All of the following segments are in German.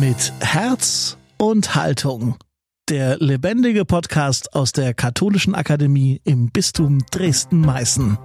Mit Herz und Haltung. Der lebendige Podcast aus der Katholischen Akademie im Bistum Dresden-Meißen.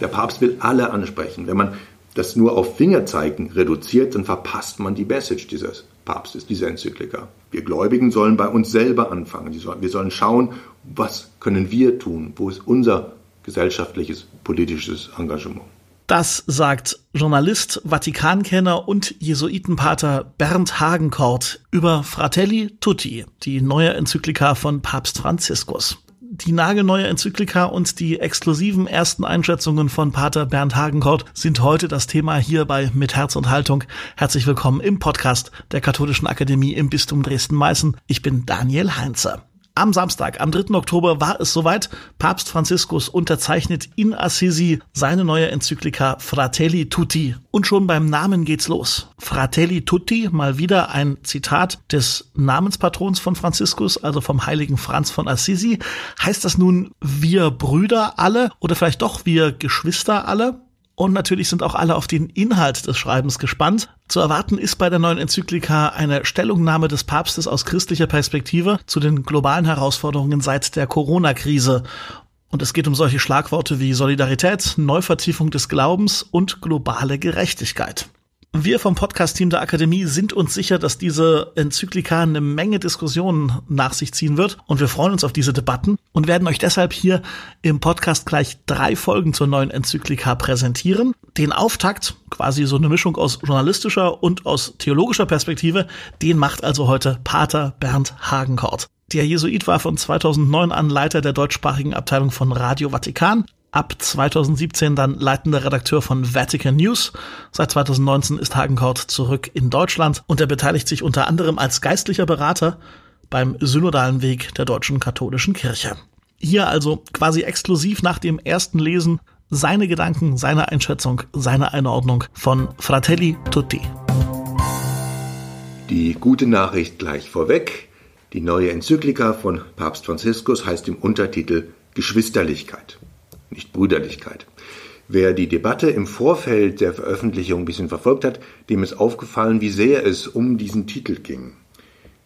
Der Papst will alle ansprechen. Wenn man das nur auf Fingerzeigen reduziert, dann verpasst man die Message dieses Papstes, dieser Enzyklika. Wir Gläubigen sollen bei uns selber anfangen. Wir sollen schauen, was können wir tun? Wo ist unser gesellschaftliches, politisches Engagement? Das sagt Journalist, Vatikankenner und Jesuitenpater Bernd Hagenkort über Fratelli Tutti, die neue Enzyklika von Papst Franziskus. Die nagelneue Enzyklika und die exklusiven ersten Einschätzungen von Pater Bernd Hagenkort sind heute das Thema hier bei Mit Herz und Haltung. Herzlich willkommen im Podcast der Katholischen Akademie im Bistum Dresden-Meißen. Ich bin Daniel Heinze. Am Samstag, am 3. Oktober, war es soweit. Papst Franziskus unterzeichnet in Assisi seine neue Enzyklika Fratelli Tutti. Und schon beim Namen geht's los. Fratelli Tutti, mal wieder ein Zitat des Namenspatrons von Franziskus, also vom heiligen Franz von Assisi. Heißt das nun wir Brüder alle oder vielleicht doch wir Geschwister alle? Und natürlich sind auch alle auf den Inhalt des Schreibens gespannt. Zu erwarten ist bei der neuen Enzyklika eine Stellungnahme des Papstes aus christlicher Perspektive zu den globalen Herausforderungen seit der Corona-Krise. Und es geht um solche Schlagworte wie Solidarität, Neuvertiefung des Glaubens und globale Gerechtigkeit. Wir vom Podcast-Team der Akademie sind uns sicher, dass diese Enzyklika eine Menge Diskussionen nach sich ziehen wird und wir freuen uns auf diese Debatten und werden euch deshalb hier im Podcast gleich drei Folgen zur neuen Enzyklika präsentieren. Den Auftakt, quasi so eine Mischung aus journalistischer und aus theologischer Perspektive, den macht also heute Pater Bernd Hagenkort. Der Jesuit war von 2009 an Leiter der deutschsprachigen Abteilung von Radio Vatikan, ab 2017 dann leitender Redakteur von Vatican News. Seit 2019 ist Hagenkaut zurück in Deutschland und er beteiligt sich unter anderem als geistlicher Berater beim synodalen Weg der deutschen katholischen Kirche. Hier also quasi exklusiv nach dem ersten Lesen seine Gedanken, seine Einschätzung, seine Einordnung von Fratelli Tutti. Die gute Nachricht gleich vorweg. Die neue Enzyklika von Papst Franziskus heißt im Untertitel Geschwisterlichkeit nicht Brüderlichkeit. Wer die Debatte im Vorfeld der Veröffentlichung ein bisschen verfolgt hat, dem ist aufgefallen, wie sehr es um diesen Titel ging.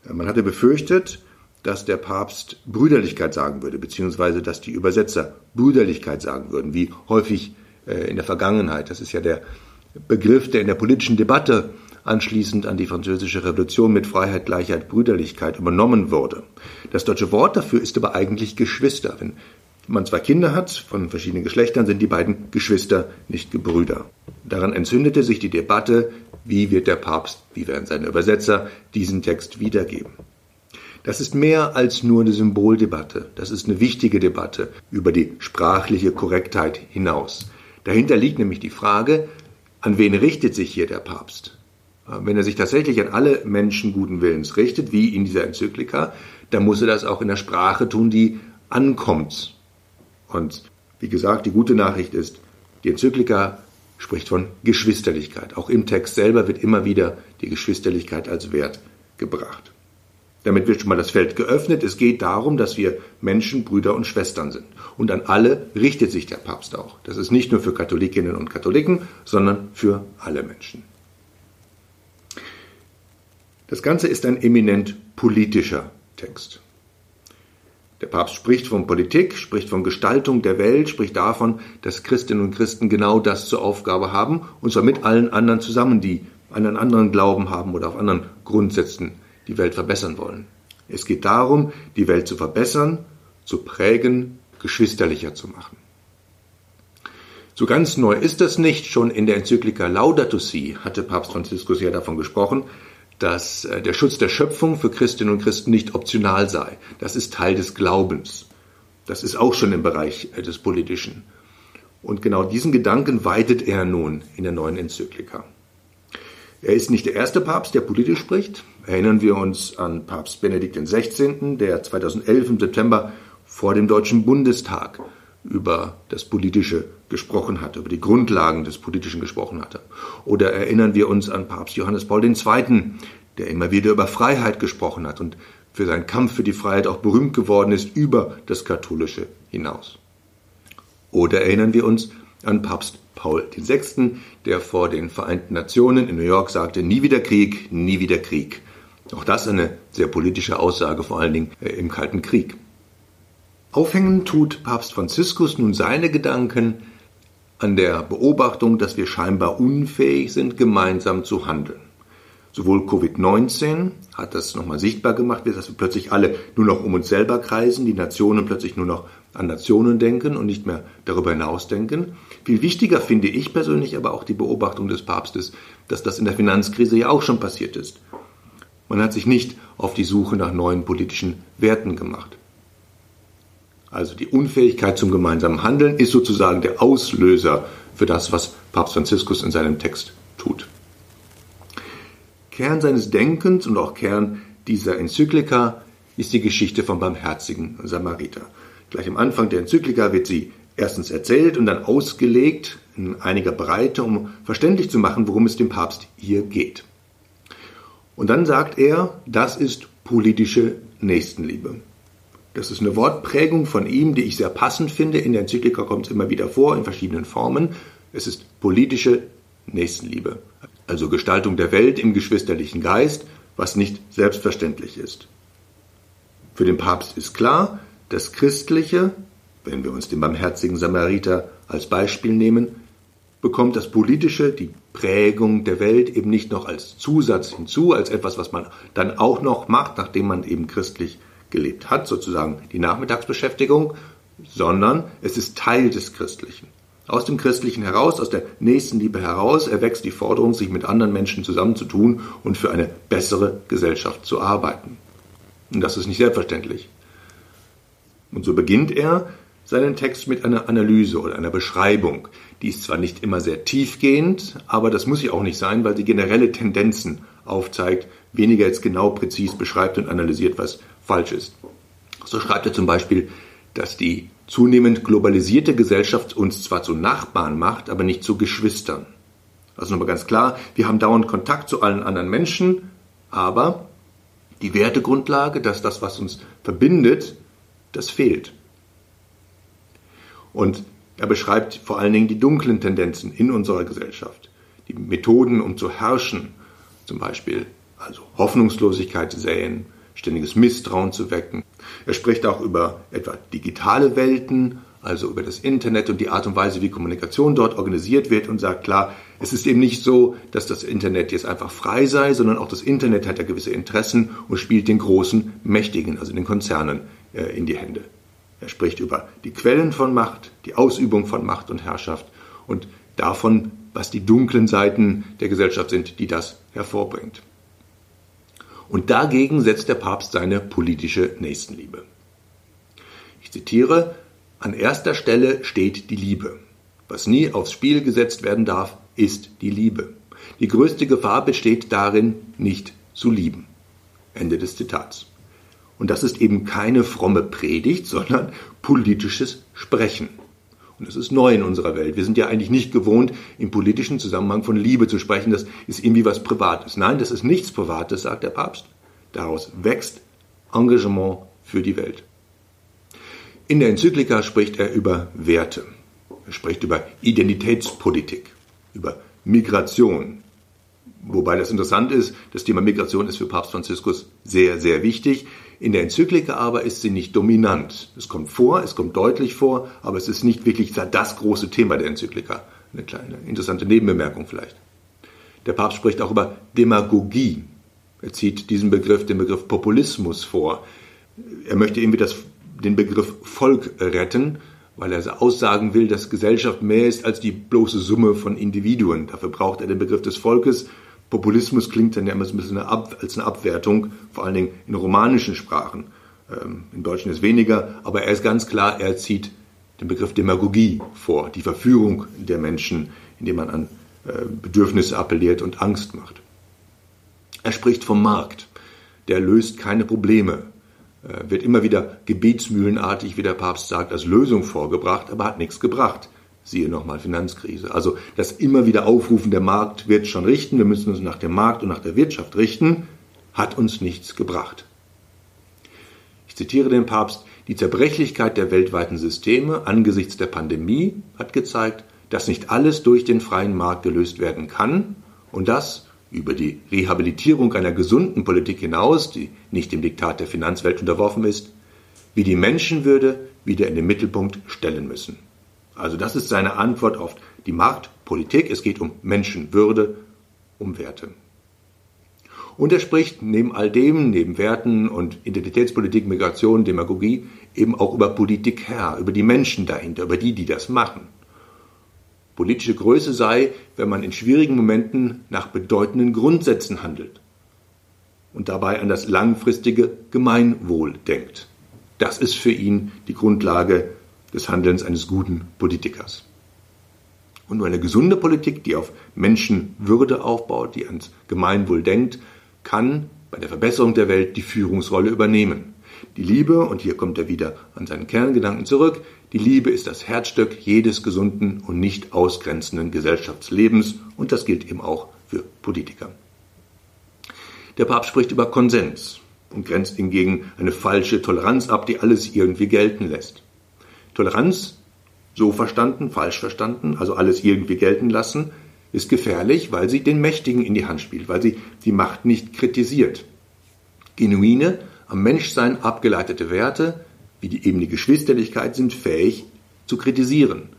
Man hatte befürchtet, dass der Papst Brüderlichkeit sagen würde, beziehungsweise dass die Übersetzer Brüderlichkeit sagen würden, wie häufig äh, in der Vergangenheit. Das ist ja der Begriff, der in der politischen Debatte anschließend an die französische Revolution mit Freiheit, Gleichheit, Brüderlichkeit übernommen wurde. Das deutsche Wort dafür ist aber eigentlich Geschwister. Wenn man zwei Kinder hat von verschiedenen Geschlechtern, sind die beiden Geschwister, nicht Gebrüder. Daran entzündete sich die Debatte, wie wird der Papst, wie werden seine Übersetzer diesen Text wiedergeben. Das ist mehr als nur eine Symboldebatte. Das ist eine wichtige Debatte über die sprachliche Korrektheit hinaus. Dahinter liegt nämlich die Frage, an wen richtet sich hier der Papst? Wenn er sich tatsächlich an alle Menschen guten Willens richtet, wie in dieser Enzyklika, dann muss er das auch in der Sprache tun, die ankommt und wie gesagt, die gute Nachricht ist, die Enzyklika spricht von Geschwisterlichkeit. Auch im Text selber wird immer wieder die Geschwisterlichkeit als Wert gebracht. Damit wird schon mal das Feld geöffnet. Es geht darum, dass wir Menschen, Brüder und Schwestern sind. Und an alle richtet sich der Papst auch. Das ist nicht nur für Katholikinnen und Katholiken, sondern für alle Menschen. Das Ganze ist ein eminent politischer Text. Der Papst spricht von Politik, spricht von Gestaltung der Welt, spricht davon, dass Christinnen und Christen genau das zur Aufgabe haben, und zwar mit allen anderen zusammen, die einen anderen Glauben haben oder auf anderen Grundsätzen die Welt verbessern wollen. Es geht darum, die Welt zu verbessern, zu prägen, geschwisterlicher zu machen. So ganz neu ist das nicht. Schon in der Enzyklika Laudato Si hatte Papst Franziskus ja davon gesprochen, dass äh, der Schutz der Schöpfung für Christinnen und Christen nicht optional sei. Das ist Teil des Glaubens. Das ist auch schon im Bereich äh, des Politischen. Und genau diesen Gedanken weitet er nun in der neuen Enzyklika. Er ist nicht der erste Papst, der politisch spricht. Erinnern wir uns an Papst Benedikt XVI., der 2011 im September vor dem Deutschen Bundestag über das Politische gesprochen hatte, über die Grundlagen des Politischen gesprochen hatte. Oder erinnern wir uns an Papst Johannes Paul II., der immer wieder über Freiheit gesprochen hat und für seinen Kampf für die Freiheit auch berühmt geworden ist über das Katholische hinaus. Oder erinnern wir uns an Papst Paul VI., der vor den Vereinten Nationen in New York sagte, nie wieder Krieg, nie wieder Krieg. Auch das eine sehr politische Aussage, vor allen Dingen äh, im Kalten Krieg. Aufhängen tut Papst Franziskus nun seine Gedanken an der Beobachtung, dass wir scheinbar unfähig sind, gemeinsam zu handeln. Sowohl Covid-19 hat das nochmal sichtbar gemacht, dass wir plötzlich alle nur noch um uns selber kreisen, die Nationen plötzlich nur noch an Nationen denken und nicht mehr darüber hinaus denken. Viel wichtiger finde ich persönlich aber auch die Beobachtung des Papstes, dass das in der Finanzkrise ja auch schon passiert ist. Man hat sich nicht auf die Suche nach neuen politischen Werten gemacht. Also die Unfähigkeit zum gemeinsamen Handeln ist sozusagen der Auslöser für das, was Papst Franziskus in seinem Text tut. Kern seines Denkens und auch Kern dieser Enzyklika ist die Geschichte vom barmherzigen Samariter. Gleich am Anfang der Enzyklika wird sie erstens erzählt und dann ausgelegt in einiger Breite, um verständlich zu machen, worum es dem Papst hier geht. Und dann sagt er, das ist politische Nächstenliebe. Das ist eine Wortprägung von ihm, die ich sehr passend finde. In der Enzyklika kommt es immer wieder vor, in verschiedenen Formen. Es ist politische Nächstenliebe also Gestaltung der Welt im geschwisterlichen Geist, was nicht selbstverständlich ist. Für den Papst ist klar, das Christliche, wenn wir uns den barmherzigen Samariter als Beispiel nehmen, bekommt das Politische, die Prägung der Welt eben nicht noch als Zusatz hinzu, als etwas, was man dann auch noch macht, nachdem man eben christlich gelebt hat, sozusagen die Nachmittagsbeschäftigung, sondern es ist Teil des Christlichen. Aus dem Christlichen heraus, aus der Nächstenliebe heraus erwächst die Forderung, sich mit anderen Menschen zusammenzutun und für eine bessere Gesellschaft zu arbeiten. Und das ist nicht selbstverständlich. Und so beginnt er seinen Text mit einer Analyse oder einer Beschreibung. Die ist zwar nicht immer sehr tiefgehend, aber das muss sie auch nicht sein, weil sie generelle Tendenzen aufzeigt, weniger jetzt genau präzis beschreibt und analysiert, was falsch ist. So schreibt er zum Beispiel, dass die zunehmend globalisierte Gesellschaft uns zwar zu Nachbarn macht, aber nicht zu Geschwistern. Also nochmal ganz klar, wir haben dauernd Kontakt zu allen anderen Menschen, aber die Wertegrundlage, dass das, was uns verbindet, das fehlt. Und er beschreibt vor allen Dingen die dunklen Tendenzen in unserer Gesellschaft, die Methoden, um zu herrschen, zum Beispiel also Hoffnungslosigkeit säen, ständiges Misstrauen zu wecken. Er spricht auch über etwa digitale Welten, also über das Internet und die Art und Weise, wie Kommunikation dort organisiert wird und sagt klar, es ist eben nicht so, dass das Internet jetzt einfach frei sei, sondern auch das Internet hat ja gewisse Interessen und spielt den großen Mächtigen, also den Konzernen, äh, in die Hände. Er spricht über die Quellen von Macht, die Ausübung von Macht und Herrschaft und davon, was die dunklen Seiten der Gesellschaft sind, die das hervorbringt. Und dagegen setzt der Papst seine politische Nächstenliebe. Ich zitiere, an erster Stelle steht die Liebe. Was nie aufs Spiel gesetzt werden darf, ist die Liebe. Die größte Gefahr besteht darin, nicht zu lieben. Ende des Zitats. Und das ist eben keine fromme Predigt, sondern politisches Sprechen. Und das ist neu in unserer Welt. Wir sind ja eigentlich nicht gewohnt, im politischen Zusammenhang von Liebe zu sprechen. Das ist irgendwie was Privates. Nein, das ist nichts Privates, sagt der Papst. Daraus wächst Engagement für die Welt. In der Enzyklika spricht er über Werte. Er spricht über Identitätspolitik, über Migration. Wobei das interessant ist, das Thema Migration ist für Papst Franziskus sehr, sehr wichtig. In der Enzyklika aber ist sie nicht dominant. Es kommt vor, es kommt deutlich vor, aber es ist nicht wirklich das große Thema der Enzyklika. Eine kleine interessante Nebenbemerkung vielleicht. Der Papst spricht auch über Demagogie. Er zieht diesen Begriff, den Begriff Populismus vor. Er möchte irgendwie das, den Begriff Volk retten, weil er aussagen will, dass Gesellschaft mehr ist als die bloße Summe von Individuen. Dafür braucht er den Begriff des Volkes Populismus klingt dann ja immer so ein bisschen als eine Abwertung, vor allen Dingen in romanischen Sprachen. Ähm, Im Deutschen ist weniger, aber er ist ganz klar, er zieht den Begriff Demagogie vor, die Verführung der Menschen, indem man an äh, Bedürfnisse appelliert und Angst macht. Er spricht vom Markt. Der löst keine Probleme, äh, wird immer wieder gebetsmühlenartig, wie der Papst sagt, als Lösung vorgebracht, aber hat nichts gebracht. Siehe nochmal Finanzkrise. Also das immer wieder Aufrufen, der Markt wird schon richten, wir müssen uns nach dem Markt und nach der Wirtschaft richten, hat uns nichts gebracht. Ich zitiere den Papst, die Zerbrechlichkeit der weltweiten Systeme angesichts der Pandemie hat gezeigt, dass nicht alles durch den freien Markt gelöst werden kann und dass über die Rehabilitierung einer gesunden Politik hinaus, die nicht dem Diktat der Finanzwelt unterworfen ist, wir die Menschenwürde wieder in den Mittelpunkt stellen müssen. Also das ist seine Antwort auf die Marktpolitik. Es geht um Menschenwürde, um Werte. Und er spricht neben all dem, neben Werten und Identitätspolitik, Migration, Demagogie, eben auch über Politik her, über die Menschen dahinter, über die, die das machen. Politische Größe sei, wenn man in schwierigen Momenten nach bedeutenden Grundsätzen handelt und dabei an das langfristige Gemeinwohl denkt. Das ist für ihn die Grundlage des Handelns eines guten Politikers. Und nur eine gesunde Politik, die auf Menschenwürde aufbaut, die ans Gemeinwohl denkt, kann bei der Verbesserung der Welt die Führungsrolle übernehmen. Die Liebe, und hier kommt er wieder an seinen Kerngedanken zurück, die Liebe ist das Herzstück jedes gesunden und nicht ausgrenzenden Gesellschaftslebens und das gilt eben auch für Politiker. Der Papst spricht über Konsens und grenzt hingegen eine falsche Toleranz ab, die alles irgendwie gelten lässt. Toleranz, so verstanden, falsch verstanden, also alles irgendwie gelten lassen, ist gefährlich, weil sie den Mächtigen in die Hand spielt, weil sie die Macht nicht kritisiert. Genuine, am Menschsein abgeleitete Werte, wie die eben die Geschwisterlichkeit, sind fähig zu kritisieren.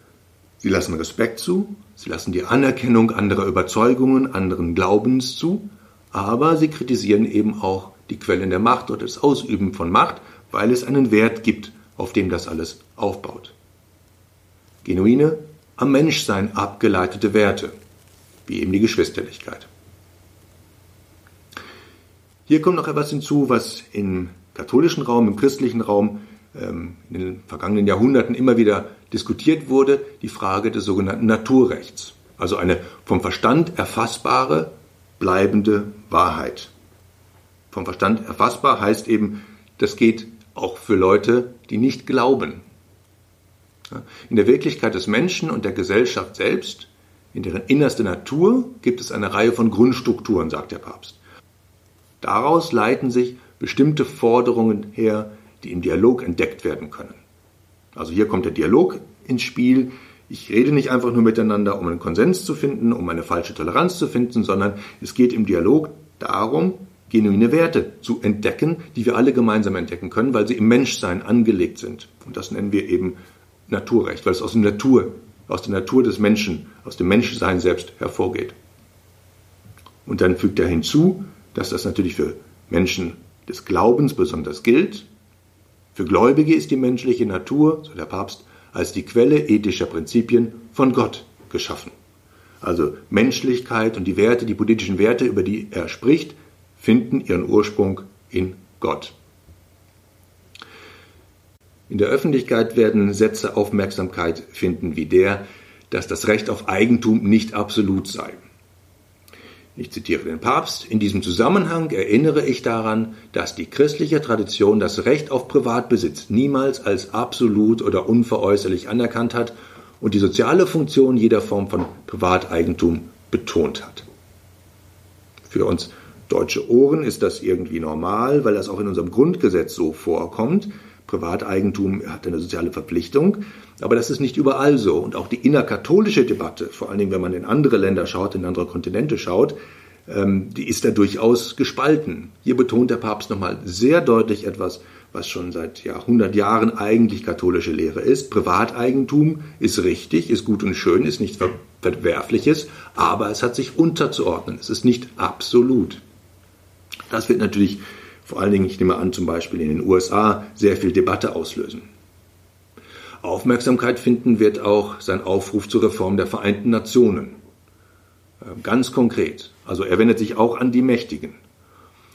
Sie lassen Respekt zu, sie lassen die Anerkennung anderer Überzeugungen, anderen Glaubens zu, aber sie kritisieren eben auch die Quellen der Macht oder das Ausüben von Macht, weil es einen Wert gibt, auf dem das alles aufbaut. Genuine, am Menschsein abgeleitete Werte wie eben die Geschwisterlichkeit. Hier kommt noch etwas hinzu, was im katholischen Raum, im christlichen Raum ähm, in den vergangenen Jahrhunderten immer wieder diskutiert wurde, die Frage des sogenannten Naturrechts. Also eine vom Verstand erfassbare, bleibende Wahrheit. Vom Verstand erfassbar heißt eben, das geht auch für Leute, die nicht glauben. In der Wirklichkeit des Menschen und der Gesellschaft selbst in deren innerste Natur gibt es eine Reihe von Grundstrukturen, sagt der Papst. Daraus leiten sich bestimmte Forderungen her, die im Dialog entdeckt werden können. Also hier kommt der Dialog ins Spiel. Ich rede nicht einfach nur miteinander, um einen Konsens zu finden, um eine falsche Toleranz zu finden, sondern es geht im Dialog darum, genuine Werte zu entdecken, die wir alle gemeinsam entdecken können, weil sie im Menschsein angelegt sind. Und das nennen wir eben Naturrecht, weil es aus der Natur aus der Natur des Menschen, aus dem Menschsein selbst hervorgeht. Und dann fügt er hinzu, dass das natürlich für Menschen des Glaubens besonders gilt. Für Gläubige ist die menschliche Natur, so der Papst, als die Quelle ethischer Prinzipien von Gott geschaffen. Also Menschlichkeit und die Werte, die politischen Werte, über die er spricht, finden ihren Ursprung in Gott. In der Öffentlichkeit werden Sätze Aufmerksamkeit finden wie der, dass das Recht auf Eigentum nicht absolut sei. Ich zitiere den Papst. In diesem Zusammenhang erinnere ich daran, dass die christliche Tradition das Recht auf Privatbesitz niemals als absolut oder unveräußerlich anerkannt hat und die soziale Funktion jeder Form von Privateigentum betont hat. Für uns deutsche Ohren ist das irgendwie normal, weil das auch in unserem Grundgesetz so vorkommt. Privateigentum hat eine soziale Verpflichtung. Aber das ist nicht überall so. Und auch die innerkatholische Debatte, vor allen Dingen, wenn man in andere Länder schaut, in andere Kontinente schaut, ähm, die ist da durchaus gespalten. Hier betont der Papst nochmal sehr deutlich etwas, was schon seit ja, 100 Jahren eigentlich katholische Lehre ist. Privateigentum ist richtig, ist gut und schön, ist nichts Verwerfliches, aber es hat sich unterzuordnen. Es ist nicht absolut. Das wird natürlich vor allen Dingen, ich nehme an, zum Beispiel in den USA sehr viel Debatte auslösen. Aufmerksamkeit finden wird auch sein Aufruf zur Reform der Vereinten Nationen. Äh, ganz konkret. Also er wendet sich auch an die Mächtigen.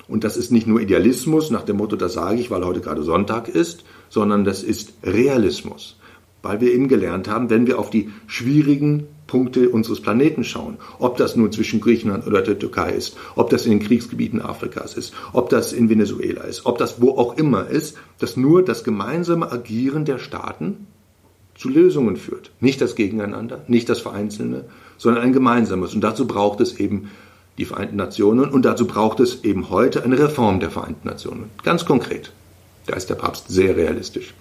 Und das ist nicht nur Idealismus nach dem Motto, das sage ich, weil heute gerade Sonntag ist, sondern das ist Realismus. Weil wir eben gelernt haben, wenn wir auf die schwierigen Punkte unseres Planeten schauen. Ob das nun zwischen Griechenland oder der Türkei ist, ob das in den Kriegsgebieten Afrikas ist, ob das in Venezuela ist, ob das wo auch immer ist, dass nur das gemeinsame Agieren der Staaten zu Lösungen führt. Nicht das Gegeneinander, nicht das Vereinzelte, sondern ein gemeinsames. Und dazu braucht es eben die Vereinten Nationen und dazu braucht es eben heute eine Reform der Vereinten Nationen. Ganz konkret. Da ist der Papst sehr realistisch.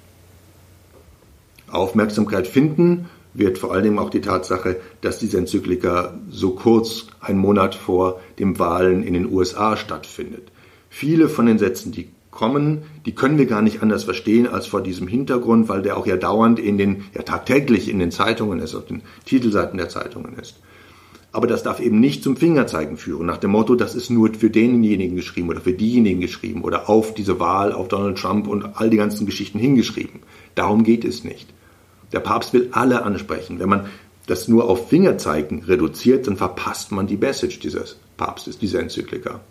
Aufmerksamkeit finden wird vor allem auch die Tatsache, dass diese Enzyklika so kurz, einen Monat vor den Wahlen in den USA stattfindet. Viele von den Sätzen, die kommen, die können wir gar nicht anders verstehen als vor diesem Hintergrund, weil der auch ja dauernd in den, ja tagtäglich in den Zeitungen ist, auf den Titelseiten der Zeitungen ist. Aber das darf eben nicht zum Fingerzeigen führen, nach dem Motto, das ist nur für denjenigen geschrieben oder für diejenigen geschrieben oder auf diese Wahl, auf Donald Trump und all die ganzen Geschichten hingeschrieben. Darum geht es nicht. Der Papst will alle ansprechen. Wenn man das nur auf Fingerzeigen reduziert, dann verpasst man die Message dieses Papstes, dieser Enzyklika.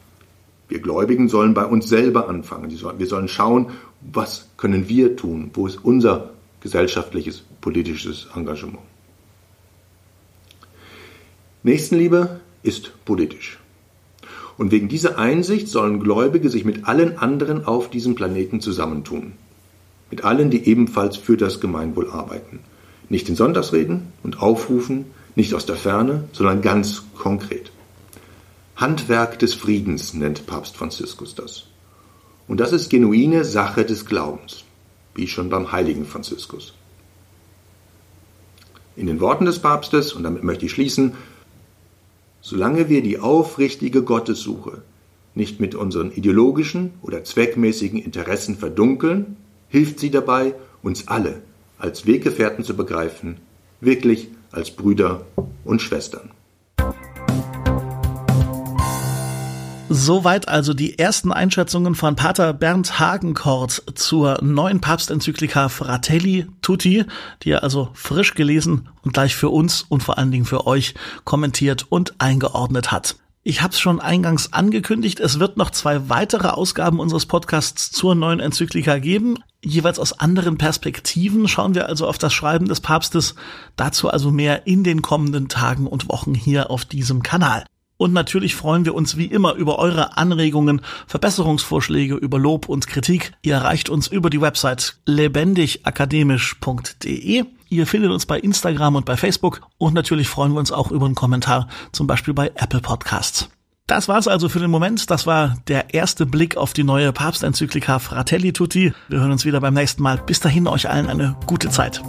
Wir Gläubigen sollen bei uns selber anfangen. Wir sollen schauen, was können wir tun? Wo ist unser gesellschaftliches, politisches Engagement? Nächstenliebe ist politisch. Und wegen dieser Einsicht sollen Gläubige sich mit allen anderen auf diesem Planeten zusammentun. Mit allen, die ebenfalls für das Gemeinwohl arbeiten. Nicht in Sonntagsreden und Aufrufen, nicht aus der Ferne, sondern ganz konkret. Handwerk des Friedens nennt Papst Franziskus das. Und das ist genuine Sache des Glaubens, wie schon beim heiligen Franziskus. In den Worten des Papstes, und damit möchte ich schließen, solange wir die aufrichtige Gottessuche nicht mit unseren ideologischen oder zweckmäßigen Interessen verdunkeln, hilft sie dabei, uns alle als Weggefährten zu begreifen, wirklich als Brüder und Schwestern. Soweit also die ersten Einschätzungen von Pater Bernd Hagenkort zur neuen Papstenzyklika Fratelli Tutti, die er also frisch gelesen und gleich für uns und vor allen Dingen für euch kommentiert und eingeordnet hat. Ich habe es schon eingangs angekündigt, es wird noch zwei weitere Ausgaben unseres Podcasts zur neuen Enzyklika geben. Jeweils aus anderen Perspektiven schauen wir also auf das Schreiben des Papstes. Dazu also mehr in den kommenden Tagen und Wochen hier auf diesem Kanal. Und natürlich freuen wir uns wie immer über eure Anregungen, Verbesserungsvorschläge, über Lob und Kritik. Ihr erreicht uns über die Website lebendigakademisch.de. Ihr findet uns bei Instagram und bei Facebook und natürlich freuen wir uns auch über einen Kommentar, zum Beispiel bei Apple Podcasts. Das war's also für den Moment. Das war der erste Blick auf die neue Papstenzyklika Fratelli Tutti. Wir hören uns wieder beim nächsten Mal. Bis dahin euch allen eine gute Zeit.